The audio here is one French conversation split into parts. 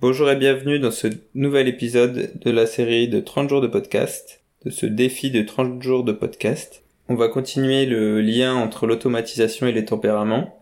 Bonjour et bienvenue dans ce nouvel épisode de la série de 30 jours de podcast, de ce défi de 30 jours de podcast. On va continuer le lien entre l'automatisation et les tempéraments.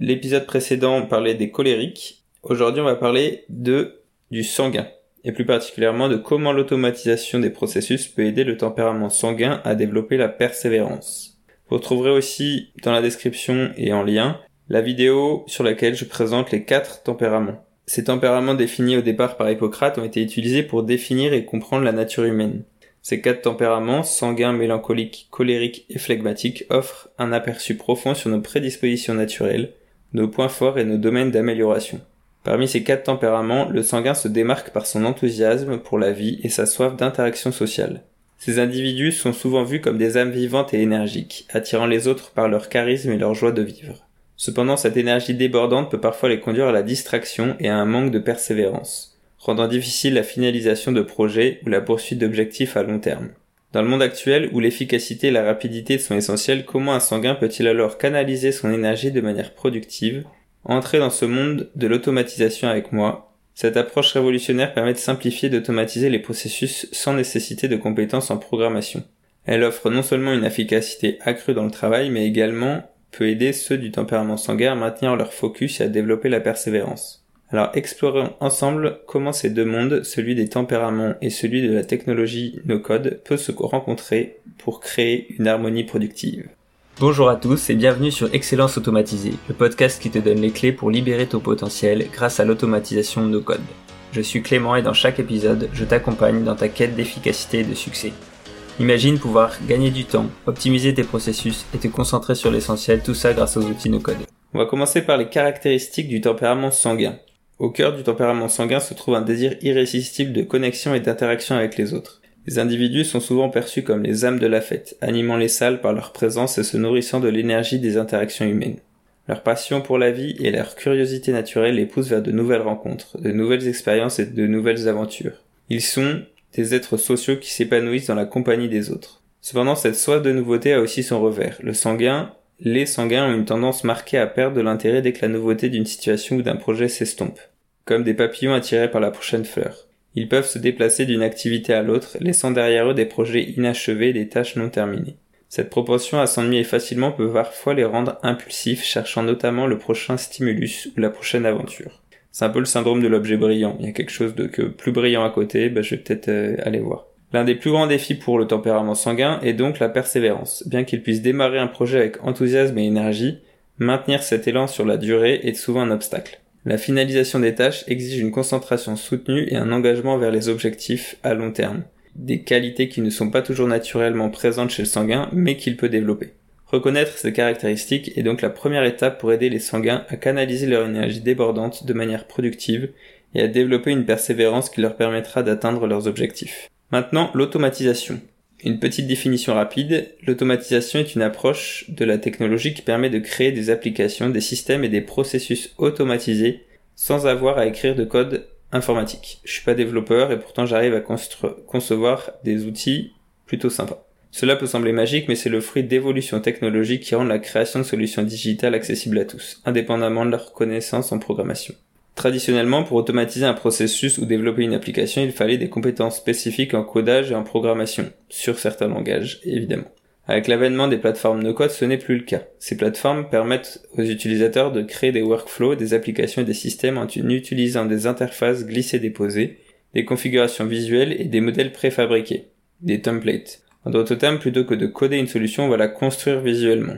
L'épisode précédent parlait des colériques. Aujourd'hui on va parler de du sanguin et plus particulièrement de comment l'automatisation des processus peut aider le tempérament sanguin à développer la persévérance. Vous retrouverez aussi dans la description et en lien la vidéo sur laquelle je présente les quatre tempéraments. Ces tempéraments définis au départ par Hippocrate ont été utilisés pour définir et comprendre la nature humaine. Ces quatre tempéraments, sanguin, mélancolique, colérique et phlegmatique, offrent un aperçu profond sur nos prédispositions naturelles, nos points forts et nos domaines d'amélioration. Parmi ces quatre tempéraments, le sanguin se démarque par son enthousiasme pour la vie et sa soif d'interaction sociale. Ces individus sont souvent vus comme des âmes vivantes et énergiques, attirant les autres par leur charisme et leur joie de vivre. Cependant, cette énergie débordante peut parfois les conduire à la distraction et à un manque de persévérance, rendant difficile la finalisation de projets ou la poursuite d'objectifs à long terme. Dans le monde actuel où l'efficacité et la rapidité sont essentielles, comment un sanguin peut-il alors canaliser son énergie de manière productive, entrer dans ce monde de l'automatisation avec moi? Cette approche révolutionnaire permet de simplifier et d'automatiser les processus sans nécessité de compétences en programmation. Elle offre non seulement une efficacité accrue dans le travail, mais également peut aider ceux du tempérament sanguin à maintenir leur focus et à développer la persévérance. Alors explorons ensemble comment ces deux mondes, celui des tempéraments et celui de la technologie no-code, peuvent se rencontrer pour créer une harmonie productive. Bonjour à tous et bienvenue sur Excellence Automatisée, le podcast qui te donne les clés pour libérer ton potentiel grâce à l'automatisation no-code. Je suis Clément et dans chaque épisode, je t'accompagne dans ta quête d'efficacité et de succès. Imagine pouvoir gagner du temps, optimiser tes processus et te concentrer sur l'essentiel, tout ça grâce aux outils no-code. On va commencer par les caractéristiques du tempérament sanguin. Au cœur du tempérament sanguin se trouve un désir irrésistible de connexion et d'interaction avec les autres. Les individus sont souvent perçus comme les âmes de la fête, animant les salles par leur présence et se nourrissant de l'énergie des interactions humaines. Leur passion pour la vie et leur curiosité naturelle les poussent vers de nouvelles rencontres, de nouvelles expériences et de nouvelles aventures. Ils sont des êtres sociaux qui s'épanouissent dans la compagnie des autres. Cependant, cette soif de nouveauté a aussi son revers. Le sanguin, les sanguins ont une tendance marquée à perdre de l'intérêt dès que la nouveauté d'une situation ou d'un projet s'estompe, comme des papillons attirés par la prochaine fleur. Ils peuvent se déplacer d'une activité à l'autre, laissant derrière eux des projets inachevés et des tâches non terminées. Cette propension à s'ennuyer facilement peut parfois les rendre impulsifs, cherchant notamment le prochain stimulus ou la prochaine aventure. C'est un peu le syndrome de l'objet brillant. Il y a quelque chose de que plus brillant à côté, bah, je vais peut-être euh, aller voir. L'un des plus grands défis pour le tempérament sanguin est donc la persévérance. Bien qu'il puisse démarrer un projet avec enthousiasme et énergie, maintenir cet élan sur la durée est souvent un obstacle. La finalisation des tâches exige une concentration soutenue et un engagement vers les objectifs à long terme. Des qualités qui ne sont pas toujours naturellement présentes chez le sanguin, mais qu'il peut développer. Reconnaître ces caractéristiques est donc la première étape pour aider les sanguins à canaliser leur énergie débordante de manière productive et à développer une persévérance qui leur permettra d'atteindre leurs objectifs. Maintenant, l'automatisation. Une petite définition rapide, l'automatisation est une approche de la technologie qui permet de créer des applications, des systèmes et des processus automatisés sans avoir à écrire de code informatique. Je suis pas développeur et pourtant j'arrive à concevoir des outils plutôt sympas. Cela peut sembler magique, mais c'est le fruit d'évolutions technologiques qui rendent la création de solutions digitales accessibles à tous, indépendamment de leur connaissance en programmation. Traditionnellement, pour automatiser un processus ou développer une application, il fallait des compétences spécifiques en codage et en programmation, sur certains langages, évidemment. Avec l'avènement des plateformes no-code, ce n'est plus le cas. Ces plateformes permettent aux utilisateurs de créer des workflows, des applications et des systèmes en utilisant des interfaces glissées-déposées, des configurations visuelles et des modèles préfabriqués, des templates. En d'autres termes, plutôt que de coder une solution, on va la construire visuellement.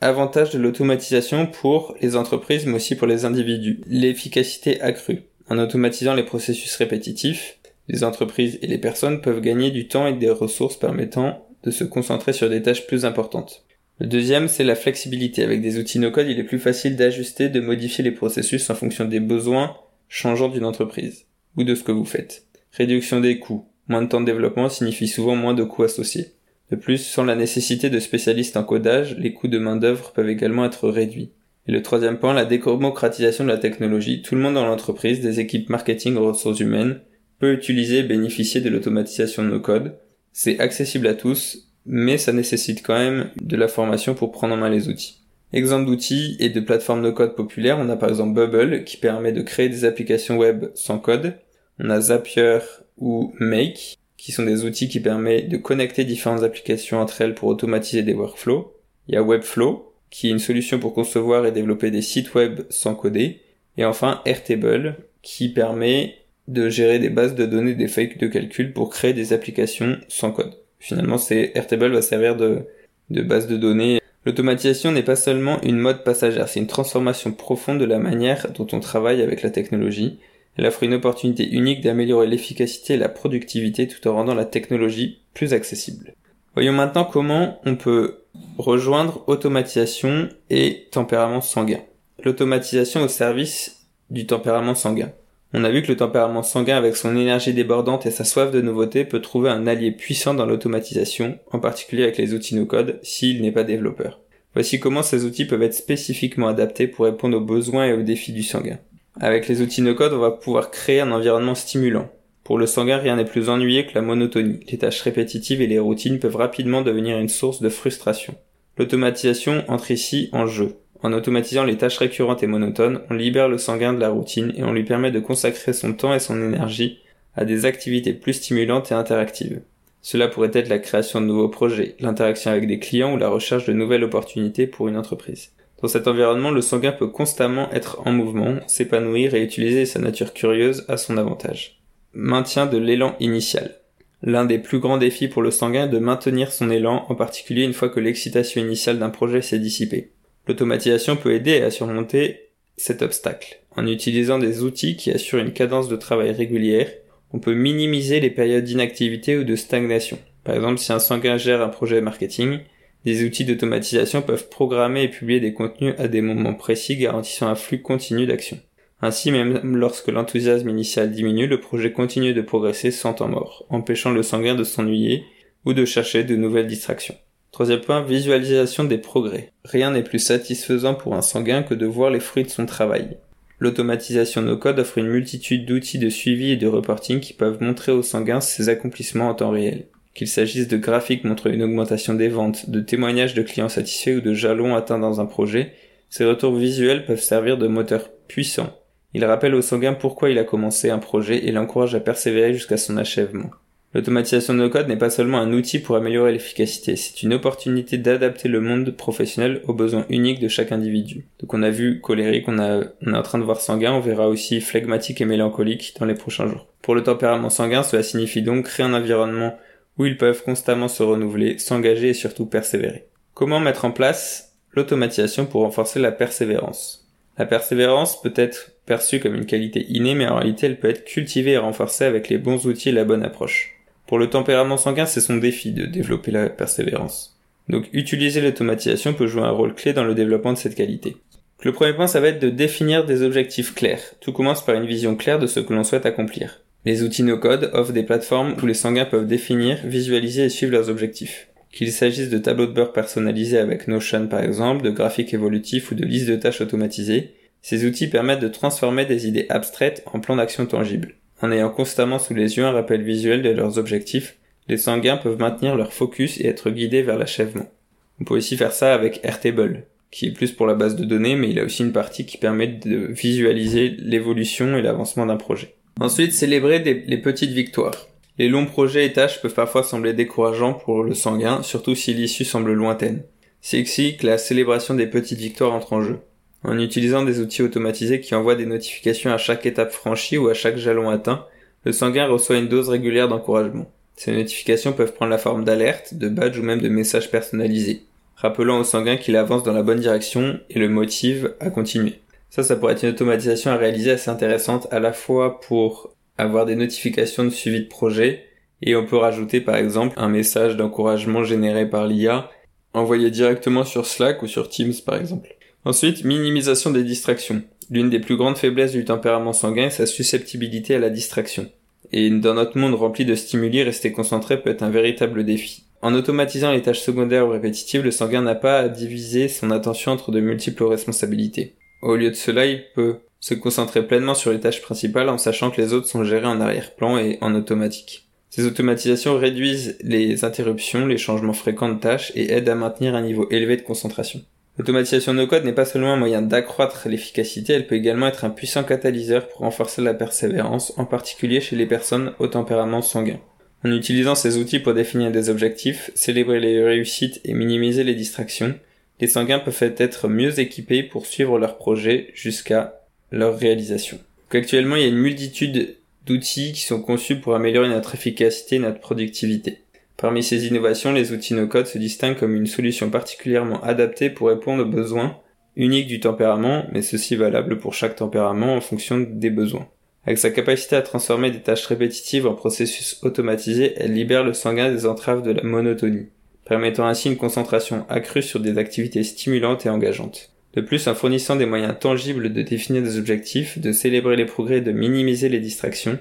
Avantage de l'automatisation pour les entreprises mais aussi pour les individus. L'efficacité accrue. En automatisant les processus répétitifs, les entreprises et les personnes peuvent gagner du temps et des ressources permettant de se concentrer sur des tâches plus importantes. Le deuxième, c'est la flexibilité. Avec des outils no-code, il est plus facile d'ajuster, de modifier les processus en fonction des besoins changeants d'une entreprise ou de ce que vous faites. Réduction des coûts. Moins de temps de développement signifie souvent moins de coûts associés. De plus, sans la nécessité de spécialistes en codage, les coûts de main-d'œuvre peuvent également être réduits. Et le troisième point, la démocratisation de la technologie. Tout le monde dans l'entreprise, des équipes marketing aux ressources humaines, peut utiliser et bénéficier de l'automatisation de nos codes. C'est accessible à tous, mais ça nécessite quand même de la formation pour prendre en main les outils. Exemple d'outils et de plateformes de code populaires, on a par exemple Bubble qui permet de créer des applications web sans code. On a Zapier ou Make qui sont des outils qui permettent de connecter différentes applications entre elles pour automatiser des workflows. Il y a Webflow qui est une solution pour concevoir et développer des sites web sans coder. Et enfin Airtable qui permet de gérer des bases de données, des feuilles de calcul pour créer des applications sans code. Finalement, Airtable va servir de base de données L'automatisation n'est pas seulement une mode passagère, c'est une transformation profonde de la manière dont on travaille avec la technologie. Elle offre une opportunité unique d'améliorer l'efficacité et la productivité tout en rendant la technologie plus accessible. Voyons maintenant comment on peut rejoindre automatisation et tempérament sanguin. L'automatisation au service du tempérament sanguin. On a vu que le tempérament sanguin avec son énergie débordante et sa soif de nouveauté peut trouver un allié puissant dans l'automatisation, en particulier avec les outils no-code, s'il n'est pas développeur. Voici comment ces outils peuvent être spécifiquement adaptés pour répondre aux besoins et aux défis du sanguin. Avec les outils no-code, on va pouvoir créer un environnement stimulant. Pour le sanguin, rien n'est plus ennuyé que la monotonie. Les tâches répétitives et les routines peuvent rapidement devenir une source de frustration. L'automatisation entre ici en jeu. En automatisant les tâches récurrentes et monotones, on libère le sanguin de la routine et on lui permet de consacrer son temps et son énergie à des activités plus stimulantes et interactives. Cela pourrait être la création de nouveaux projets, l'interaction avec des clients ou la recherche de nouvelles opportunités pour une entreprise. Dans cet environnement, le sanguin peut constamment être en mouvement, s'épanouir et utiliser sa nature curieuse à son avantage. Maintien de l'élan initial. L'un des plus grands défis pour le sanguin est de maintenir son élan, en particulier une fois que l'excitation initiale d'un projet s'est dissipée. L'automatisation peut aider à surmonter cet obstacle. En utilisant des outils qui assurent une cadence de travail régulière, on peut minimiser les périodes d'inactivité ou de stagnation. Par exemple, si un sanguin gère un projet marketing, des outils d'automatisation peuvent programmer et publier des contenus à des moments précis garantissant un flux continu d'action. Ainsi, même lorsque l'enthousiasme initial diminue, le projet continue de progresser sans temps mort, empêchant le sanguin de s'ennuyer ou de chercher de nouvelles distractions. Troisième point, visualisation des progrès. Rien n'est plus satisfaisant pour un sanguin que de voir les fruits de son travail. L'automatisation no-code offre une multitude d'outils de suivi et de reporting qui peuvent montrer aux sanguins ses accomplissements en temps réel. Qu'il s'agisse de graphiques montrant une augmentation des ventes, de témoignages de clients satisfaits ou de jalons atteints dans un projet, ces retours visuels peuvent servir de moteur puissant. Ils rappellent au sanguin pourquoi il a commencé un projet et l'encouragent à persévérer jusqu'à son achèvement. L'automatisation de code n'est pas seulement un outil pour améliorer l'efficacité, c'est une opportunité d'adapter le monde professionnel aux besoins uniques de chaque individu. Donc on a vu colérique, on, est en train de voir sanguin, on verra aussi flegmatique et mélancolique dans les prochains jours. Pour le tempérament sanguin, cela signifie donc créer un environnement où ils peuvent constamment se renouveler, s'engager et surtout persévérer. Comment mettre en place l'automatisation pour renforcer la persévérance? La persévérance peut être perçue comme une qualité innée, mais en réalité elle peut être cultivée et renforcée avec les bons outils et la bonne approche. Pour le tempérament sanguin, c'est son défi de développer la persévérance. Donc utiliser l'automatisation peut jouer un rôle clé dans le développement de cette qualité. Le premier point, ça va être de définir des objectifs clairs. Tout commence par une vision claire de ce que l'on souhaite accomplir. Les outils no-code offrent des plateformes où les sanguins peuvent définir, visualiser et suivre leurs objectifs. Qu'il s'agisse de tableaux de bord personnalisés avec Notion par exemple, de graphiques évolutifs ou de listes de tâches automatisées, ces outils permettent de transformer des idées abstraites en plans d'action tangibles. En ayant constamment sous les yeux un rappel visuel de leurs objectifs, les sanguins peuvent maintenir leur focus et être guidés vers l'achèvement. On peut aussi faire ça avec Airtable, qui est plus pour la base de données, mais il a aussi une partie qui permet de visualiser l'évolution et l'avancement d'un projet. Ensuite, célébrer les petites victoires. Les longs projets et tâches peuvent parfois sembler décourageants pour le sanguin, surtout si l'issue semble lointaine. C'est ici que la célébration des petites victoires entre en jeu en utilisant des outils automatisés qui envoient des notifications à chaque étape franchie ou à chaque jalon atteint, le sanguin reçoit une dose régulière d'encouragement. Ces notifications peuvent prendre la forme d'alertes, de badges ou même de messages personnalisés, rappelant au sanguin qu'il avance dans la bonne direction et le motive à continuer. Ça, ça pourrait être une automatisation à réaliser assez intéressante à la fois pour avoir des notifications de suivi de projet et on peut rajouter par exemple un message d'encouragement généré par l'IA envoyé directement sur Slack ou sur Teams par exemple. Ensuite, minimisation des distractions. L'une des plus grandes faiblesses du tempérament sanguin est sa susceptibilité à la distraction. Et dans notre monde rempli de stimuli, rester concentré peut être un véritable défi. En automatisant les tâches secondaires ou répétitives, le sanguin n'a pas à diviser son attention entre de multiples responsabilités. Au lieu de cela, il peut se concentrer pleinement sur les tâches principales en sachant que les autres sont gérées en arrière-plan et en automatique. Ces automatisations réduisent les interruptions, les changements fréquents de tâches et aident à maintenir un niveau élevé de concentration. L'automatisation no-code n'est pas seulement un moyen d'accroître l'efficacité, elle peut également être un puissant catalyseur pour renforcer la persévérance, en particulier chez les personnes au tempérament sanguin. En utilisant ces outils pour définir des objectifs, célébrer les réussites et minimiser les distractions, les sanguins peuvent être mieux équipés pour suivre leurs projets jusqu'à leur réalisation. actuellement, il y a une multitude d'outils qui sont conçus pour améliorer notre efficacité et notre productivité. Parmi ces innovations, les outils no-code se distinguent comme une solution particulièrement adaptée pour répondre aux besoins uniques du tempérament, mais ceci valable pour chaque tempérament en fonction des besoins. Avec sa capacité à transformer des tâches répétitives en processus automatisés, elle libère le sanguin des entraves de la monotonie, permettant ainsi une concentration accrue sur des activités stimulantes et engageantes. De plus, en fournissant des moyens tangibles de définir des objectifs, de célébrer les progrès et de minimiser les distractions,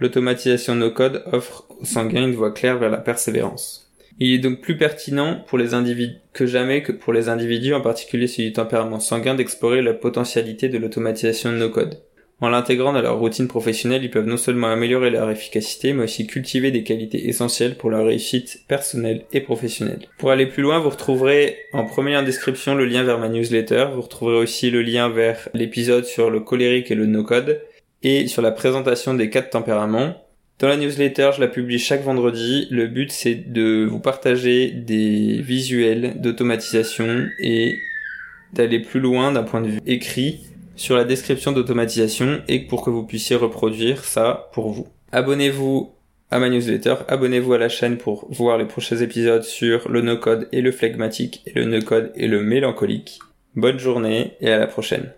l'automatisation no-code offre aux sanguins une voie claire vers la persévérance. Il est donc plus pertinent pour les individus que jamais que pour les individus, en particulier ceux du tempérament sanguin, d'explorer la potentialité de l'automatisation no-code. En l'intégrant dans leur routine professionnelle, ils peuvent non seulement améliorer leur efficacité, mais aussi cultiver des qualités essentielles pour leur réussite personnelle et professionnelle. Pour aller plus loin, vous retrouverez en première description le lien vers ma newsletter, vous retrouverez aussi le lien vers l'épisode sur le colérique et le no-code, et sur la présentation des quatre tempéraments. Dans la newsletter, je la publie chaque vendredi. Le but, c'est de vous partager des visuels d'automatisation et d'aller plus loin d'un point de vue écrit sur la description d'automatisation et pour que vous puissiez reproduire ça pour vous. Abonnez-vous à ma newsletter, abonnez-vous à la chaîne pour voir les prochains épisodes sur le no-code et le flegmatique et le no-code et le mélancolique. Bonne journée et à la prochaine.